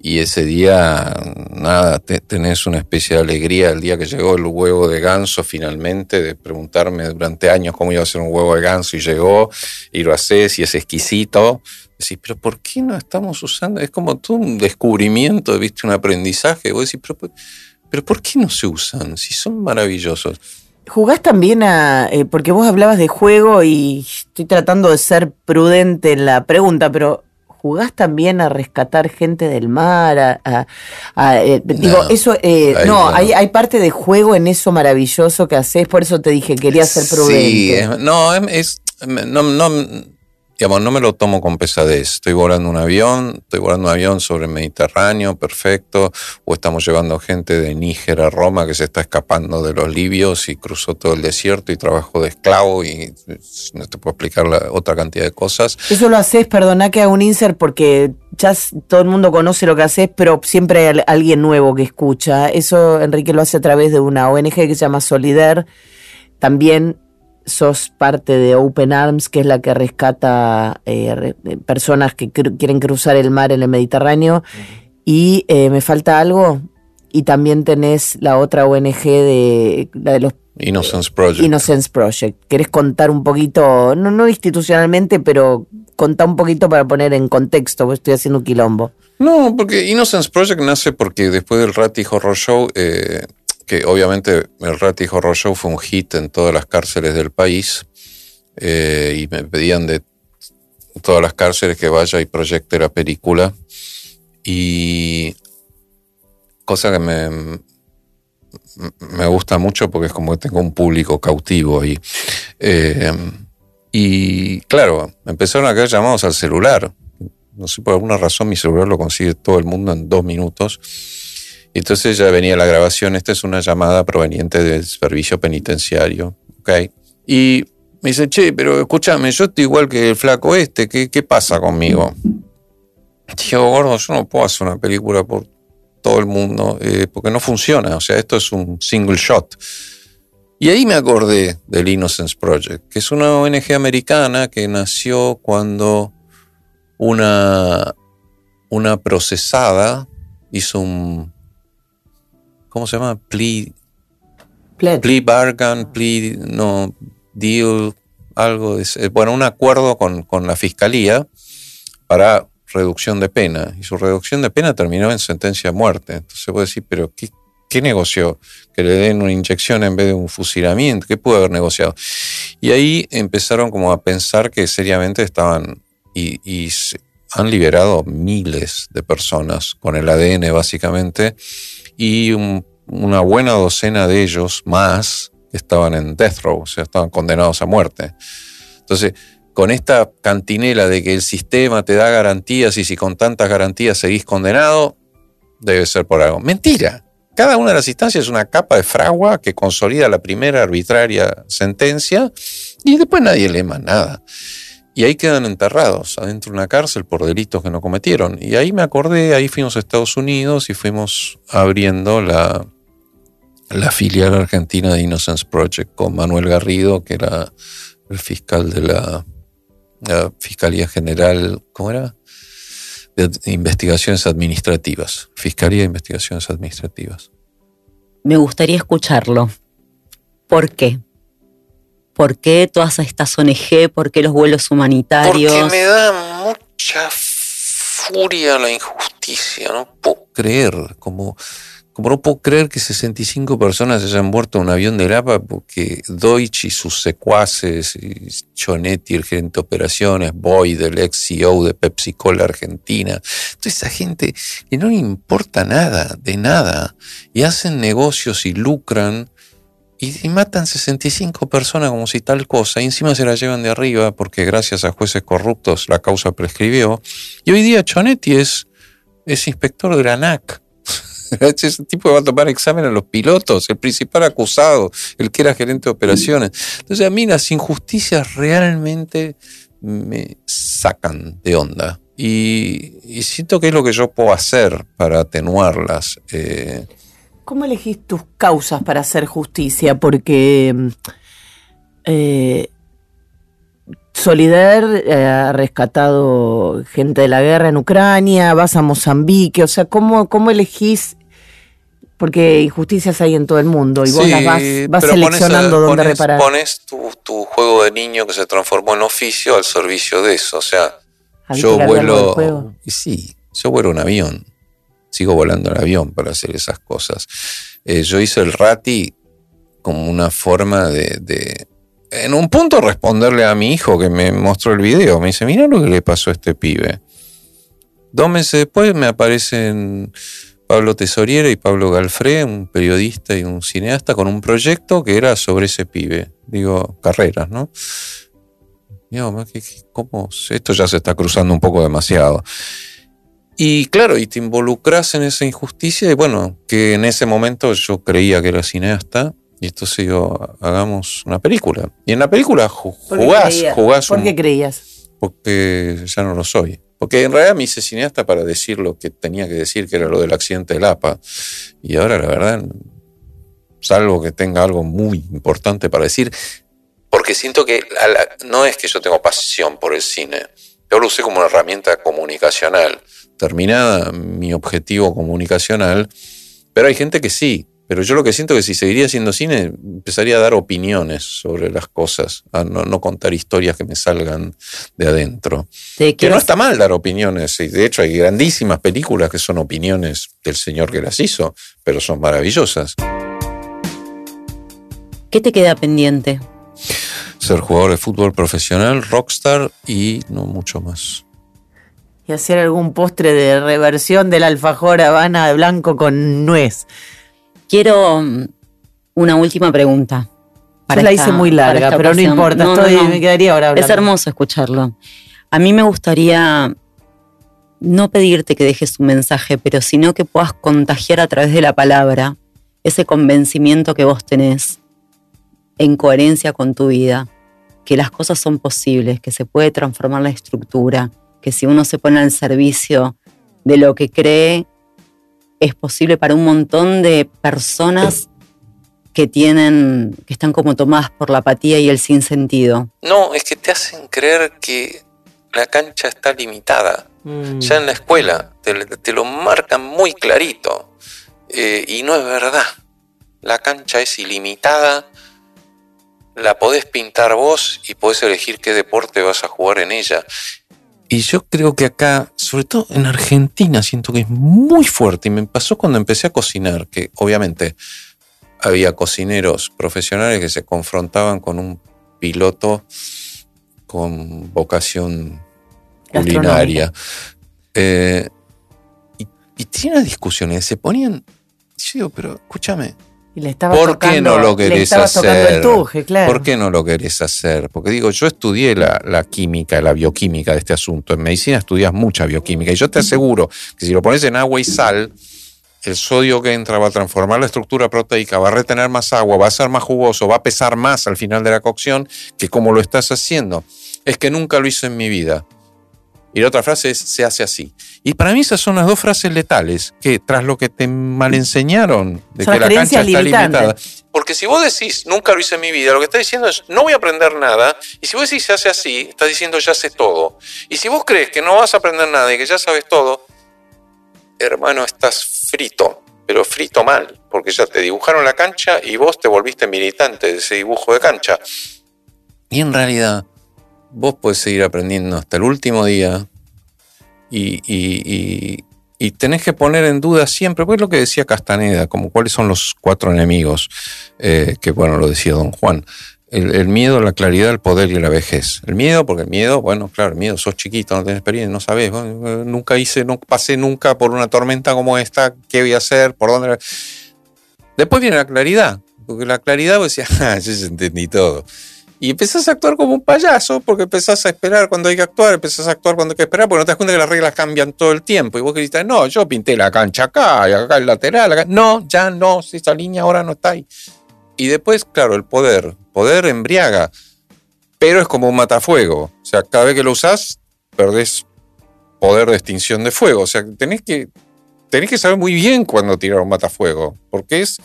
y ese día, nada, tenés una especie de alegría el día que llegó el huevo de ganso finalmente, de preguntarme durante años cómo iba a ser un huevo de ganso y llegó y lo haces y es exquisito. Decís, pero ¿por qué no estamos usando? Es como todo un descubrimiento, viste, un aprendizaje. Vos decís, pero, pero ¿por qué no se usan si son maravillosos? Jugás también a, eh, porque vos hablabas de juego y estoy tratando de ser prudente en la pregunta, pero jugás también a rescatar gente del mar, a, eh, digo, eso, eh, no, hay, hay, parte de juego en eso maravilloso que haces, por eso te dije, quería ser prudente. Sí, no, es, no, no, digamos, no me lo tomo con pesadez. Estoy volando un avión, estoy volando un avión sobre el Mediterráneo, perfecto, o estamos llevando gente de Níger a Roma que se está escapando de los libios y cruzó todo el desierto y trabajó de esclavo y no te puedo explicar la otra cantidad de cosas. Eso lo haces, perdona que haga un insert porque ya todo el mundo conoce lo que haces, pero siempre hay alguien nuevo que escucha. Eso Enrique lo hace a través de una ONG que se llama Solider. También sos parte de Open Arms, que es la que rescata eh, eh, personas que quieren cruzar el mar en el Mediterráneo. Y eh, me falta algo. Y también tenés la otra ONG de, de los Innocence Project. Innocence Project. ¿Querés contar un poquito, no, no institucionalmente, pero contar un poquito para poner en contexto? Porque estoy haciendo un quilombo. No, porque Innocence Project nace porque después del Ratty Horror Show que obviamente el Ratty Horror fue un hit en todas las cárceles del país eh, y me pedían de todas las cárceles que vaya y proyecte la película y cosa que me, me gusta mucho porque es como que tengo un público cautivo ahí. Eh, y claro, empezaron a caer llamados al celular. No sé, por alguna razón mi celular lo consigue todo el mundo en dos minutos entonces ya venía la grabación, esta es una llamada proveniente del servicio penitenciario, ¿ok? Y me dice, che, pero escúchame, yo estoy igual que el flaco este, ¿qué, pasa conmigo? Digo, gordo, yo no puedo hacer una película por todo el mundo, eh, porque no funciona, o sea, esto es un single shot. Y ahí me acordé del Innocence Project, que es una ONG americana que nació cuando una, una procesada hizo un ¿cómo se llama? Plea, plea bargain, plea, no, deal, algo, es, bueno, un acuerdo con, la fiscalía para reducción de pena. Y su reducción de pena terminó en sentencia de muerte. Entonces puede decir, pero ¿qué, ¿qué negoció? Que le den una inyección en vez de un fusilamiento. ¿Qué pudo haber negociado? Y ahí empezaron como a pensar que seriamente estaban y, y han liberado miles de personas con el ADN básicamente y una buena docena de ellos más estaban en death row, o sea, estaban condenados a muerte. Entonces, con esta cantinela de que el sistema te da garantías y si con tantas garantías seguís condenado, debe ser por algo. Mentira. Cada una de las instancias es una capa de fragua que consolida la primera arbitraria sentencia y después nadie lee más nada y ahí quedan enterrados adentro de una cárcel por delitos que no cometieron. Y ahí me acordé, ahí fuimos a Estados Unidos y fuimos abriendo la, la filial argentina de Innocence Project con Manuel Garrido, que era el fiscal de la, Fiscalía General, ¿cómo era? De Investigaciones Administrativas, Fiscalía de Investigaciones Administrativas. Me gustaría escucharlo. ¿Por qué? ¿Por qué todas estas ONG? ¿Por qué los vuelos humanitarios? Porque me da mucha furia la injusticia. No puedo creer, como, como no puedo creer que 65 personas hayan muerto en un avión de Lapa porque Deutsch y sus secuaces, y Chonetti, el gerente de operaciones, Boyd, el ex CEO de Pepsi Cola Argentina, toda esa gente que no le importa nada, de nada, y hacen negocios y lucran y, matan 65 personas como si tal cosa, y encima se la llevan de arriba porque gracias a jueces corruptos la causa prescribió. Y hoy día Chonetti es, es inspector de la ANAC. Ese tipo va a tomar examen a los pilotos, el principal acusado, el que era gerente de operaciones. Entonces a mí las injusticias realmente me sacan de onda. Y, siento que es lo que yo puedo hacer para atenuarlas. Eh, ¿Cómo elegís tus causas para hacer justicia? Porque eh, Solider eh, ha rescatado gente de la guerra en Ucrania, vas a Mozambique, o sea, ¿cómo, cómo elegís? Porque injusticias hay en todo el mundo y vos las vas, seleccionando dónde reparar. Pones tu, tu, juego de niño que se transformó en oficio al servicio de eso. O sea, yo vuelo. Y sí, yo vuelo un avión. Sigo volando el avión para hacer esas cosas. Eh, yo hice el Rati como una forma de en un punto responderle a mi hijo que me mostró el video. Me dice, mira lo que le pasó a este pibe. Dos meses después me aparecen Pablo Tesoriera y Pablo Galfré, un periodista y un cineasta, con un proyecto que era sobre ese pibe. Digo, carreras, ¿no? Digo, ¿cómo? Esto ya se está cruzando un poco demasiado. Y claro, y te involucras en esa injusticia y bueno, que en ese momento yo creía que era cineasta y entonces digo, hagamos una película. Y en la película jugás, jugás. ¿Por qué creías? Porque ya no lo soy. Porque en realidad me hice cineasta para decir lo que tenía que decir, que era lo del accidente del APA. Y ahora, la verdad, salvo que tenga algo muy importante para decir, porque siento que no es que yo tengo pasión por el cine, yo lo usé como una herramienta comunicacional. Terminada mi objetivo comunicacional, pero hay gente que sí, pero yo lo que siento es que si seguiría haciendo cine, empezaría a dar opiniones sobre las cosas, a no, contar historias que me salgan de adentro. que no está mal dar opiniones, de hecho hay grandísimas películas que son opiniones del señor que las hizo, pero son maravillosas. ¿Qué te queda pendiente? Ser jugador de fútbol profesional, rockstar y no mucho más. Y hacer algún postre de reversión del alfajor Habana de blanco con nuez. Quiero mm, una última pregunta. Yo la hice muy larga, pero no importa, me quedaría ahora hablando. Es hermoso escucharlo. A mí me gustaría no pedirte que dejes un mensaje, pero sino que puedas contagiar a través de la palabra ese convencimiento que vos tenés en coherencia con tu vida, que las cosas son posibles, que se puede transformar la estructura, que si uno se pone al servicio de lo que cree, es posible para un montón de personas que tienen, que están como tomadas por la apatía y el sinsentido. No, es que te hacen creer que la cancha está limitada. Mm. Ya en la escuela te, lo marcan muy clarito. Eh, y no es verdad. La cancha es ilimitada. La podés pintar vos y podés elegir qué deporte vas a jugar en ella. Y yo creo que acá, sobre todo en Argentina, siento que es muy fuerte. Y me pasó cuando empecé a cocinar, que obviamente había cocineros profesionales que se confrontaban con un piloto con vocación culinaria. Eh, y, y tenían discusiones, se ponían. Yo digo, pero escúchame, ¿Por qué no lo querés hacer? ¿Por qué no lo querés hacer? Porque digo, yo estudié la, química, la bioquímica de este asunto. En medicina estudias mucha bioquímica y yo te aseguro que si lo pones en agua y sal, el sodio que entra va a transformar la estructura proteica, va a retener más agua, va a ser más jugoso, va a pesar más al final de la cocción que como lo estás haciendo. Es que nunca lo hice en mi vida. Y la otra frase es, se hace así. Y para mí esas son las dos frases letales, que tras lo que te mal enseñaron de que la cancha está limitada. Porque si vos decís, nunca lo hice en mi vida, lo que estás diciendo es, no voy a aprender nada. Y si vos decís, se hace así, estás diciendo, ya sé todo. Y si vos crees que no vas a aprender nada y que ya sabes todo, hermano, estás frito, pero frito mal, porque ya te dibujaron la cancha y vos te volviste militante de ese dibujo de cancha. Y en realidad, vos podés seguir aprendiendo hasta el último día y, tenés que poner en duda siempre, pues lo que decía Castaneda, como cuáles son los cuatro enemigos, eh, que bueno, lo decía don Juan. El, miedo, la claridad, el poder y la vejez. El miedo, porque el miedo, bueno, claro, el miedo, sos chiquito, no tenés experiencia, no sabés, nunca hice, no pasé nunca por una tormenta como esta, ¿qué voy a hacer? ¿Por dónde? Después viene la claridad, porque la claridad vos decías, ah, yo entendí todo. Y empezás a actuar como un payaso porque empezás a esperar cuando hay que actuar, empezás a actuar cuando hay que esperar, porque no te das cuenta que las reglas cambian todo el tiempo. Y vos gritas, no, yo pinté la cancha acá y acá el lateral, acá. No, ya no, esa línea ahora no está ahí. Y después, claro, el poder. Poder embriaga, pero es como un matafuego. O sea, cada vez que lo usás, perdés poder de extinción de fuego. O sea, tenés que tenés que saber muy bien cuándo tirar un matafuego, porque es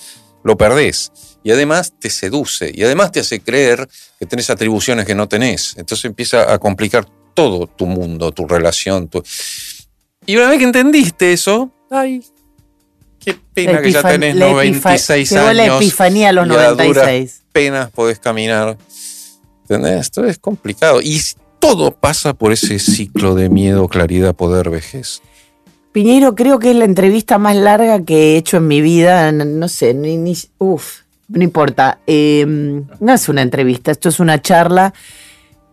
lo perdés. Y además te seduce, y además te hace creer que tenés atribuciones que no tenés. Entonces empieza a complicar todo tu mundo, tu relación. Y una vez que entendiste eso, ay, qué pena que ya tenés 96 años. la epifanía a los 96. Penas podés caminar. ¿Entendés? Esto es complicado. Y todo pasa por ese ciclo de miedo, claridad, poder, vejez. Piñeiro, creo que es la entrevista más larga que he hecho en mi vida. No, sé, ni, ni uf, no importa. Em, no es una entrevista, esto es una charla.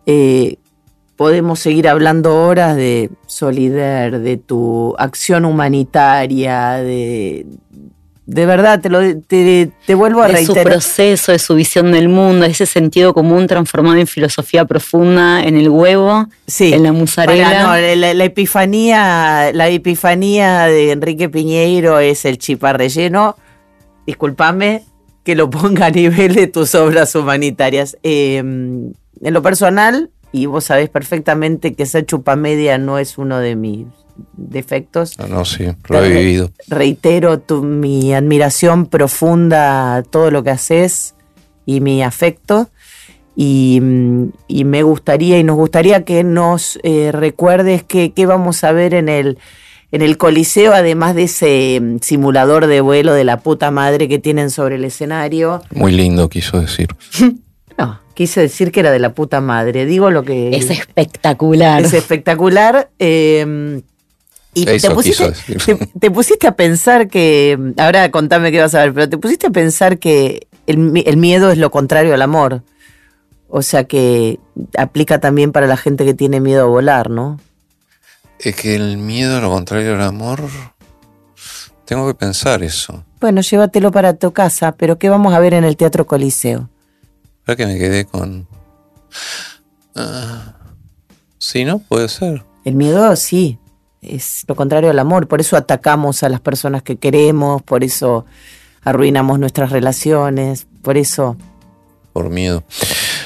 Eh, podemos seguir hablando horas de Solider, de tu acción humanitaria, de, de verdad, te, lo, te, vuelvo a de reiterar. su proceso, de su visión del mundo, ese sentido común transformado en filosofía profunda en el huevo, sí. en la musarela. no, la, epifanía, la epifanía de Enrique Piñeiro es el chipar relleno. Discúlpame que lo ponga a nivel de tus obras humanitarias. Em, en lo personal, y vos sabés perfectamente que esa chupamedia no es uno de mis defectos. No, no, sí, lo he vivido. Reitero tu, mi admiración profunda a todo lo que haces y mi afecto. Y, me gustaría y nos gustaría que nos eh, recuerdes qué vamos a ver en el, en el Coliseo, además de ese mm, simulador de vuelo de la puta madre que tienen sobre el escenario. Muy lindo, quiso decir. no, quise decir que era de la puta madre. Digo lo que. Es espectacular. Es espectacular. Eh, y te pusiste, te, pusiste, a pensar que, ahora contame qué vas a ver, pero te pusiste a pensar que el, miedo es lo contrario al amor. O sea que aplica también para la gente que tiene miedo a volar, ¿no? Es que el miedo, lo contrario al amor, tengo que pensar eso. Bueno, llévatelo para tu casa, pero ¿qué vamos a ver en el Teatro Coliseo? Para que me quedé con... Ah, sí, ¿no? Puede ser. El miedo, sí, es lo contrario al amor, por eso atacamos a las personas que queremos, por eso arruinamos nuestras relaciones, por eso... Por miedo.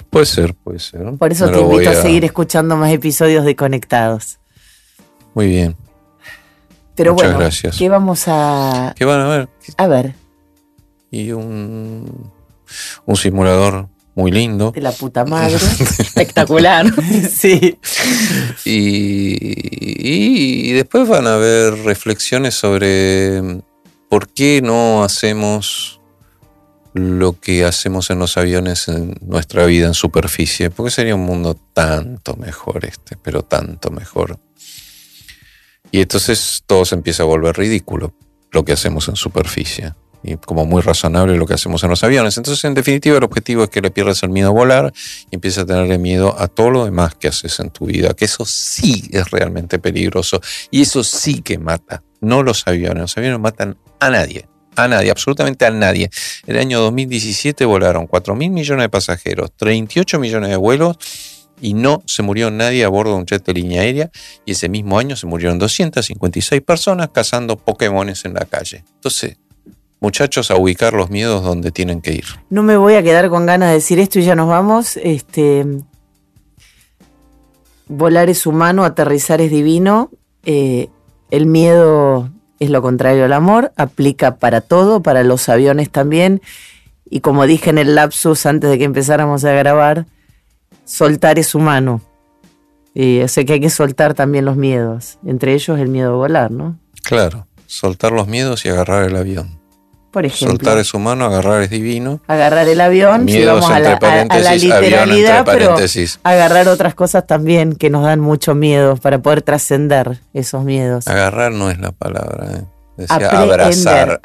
Puede ser, puede ser. Por eso te invito a... seguir escuchando más episodios de Conectados. Muy bien. Pero Muchas gracias. ¿qué vamos a...? ¿Qué van a ver? A ver. Y un, un simulador muy lindo. De la puta madre. Espectacular. sí. Y, y, después van a haber reflexiones sobre por qué no hacemos lo que hacemos en los aviones en nuestra vida en superficie. Porque sería un mundo tanto mejor este, pero tanto mejor. Y entonces todo se empieza a volver ridículo, lo que hacemos en superficie y como muy razonable lo que hacemos en los aviones. Entonces, en definitiva, el objetivo es que le pierdas el miedo a volar y empieces a tenerle miedo a todo lo demás que haces en tu vida, que eso sí es realmente peligroso y eso sí que mata, no los aviones. Los aviones matan a nadie, a nadie, absolutamente a nadie. El año 2017 volaron 4 mil millones de pasajeros, 38 millones de vuelos y no se murió nadie a bordo de un jet de línea aérea y ese mismo año se murieron 256 personas cazando Pokémones en la calle. Entonces, muchachos a ubicar los miedos donde tienen que ir. No me voy a quedar con ganas de decir esto y ya nos vamos. Este, volar es humano, aterrizar es divino. Eh, el miedo es lo contrario al amor, aplica para todo, para los aviones también. Y como dije en el lapsus antes de que empezáramos a grabar, soltar es humano. Y o que hay que soltar también los miedos, entre ellos el miedo a volar, ¿no? Claro, soltar los miedos y agarrar el avión. Por ejemplo. Soltar es humano, agarrar es divino. Agarrar el avión, Miedos vamos a la, a, la literalidad, pero agarrar otras cosas también que nos dan mucho miedo para poder trascender esos miedos. Agarrar no es la palabra. ¿eh? Decía abrazar,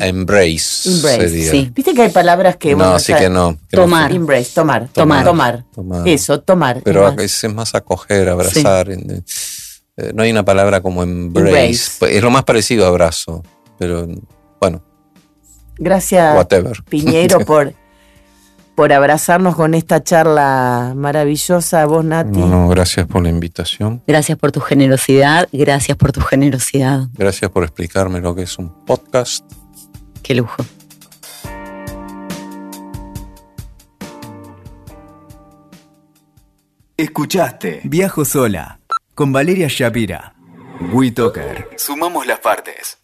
embrace. embrace Viste que hay palabras que. No, sí que no. tomar. embrace, tomar, tomar, tomar, Eso, tomar. Pero es, más acoger, abrazar. Eh, no hay una palabra como embrace. Es lo más parecido a abrazo. Pero bueno. Gracias, Piñero, por, por abrazarnos con esta charla maravillosa. Vos, Nati. No, gracias por la invitación. Gracias por tu generosidad. Gracias por tu generosidad. Gracias por explicarme lo que es un podcast. Qué lujo. Escuchaste Viajo sola con Valeria Shapira. WeToker. Sumamos las partes.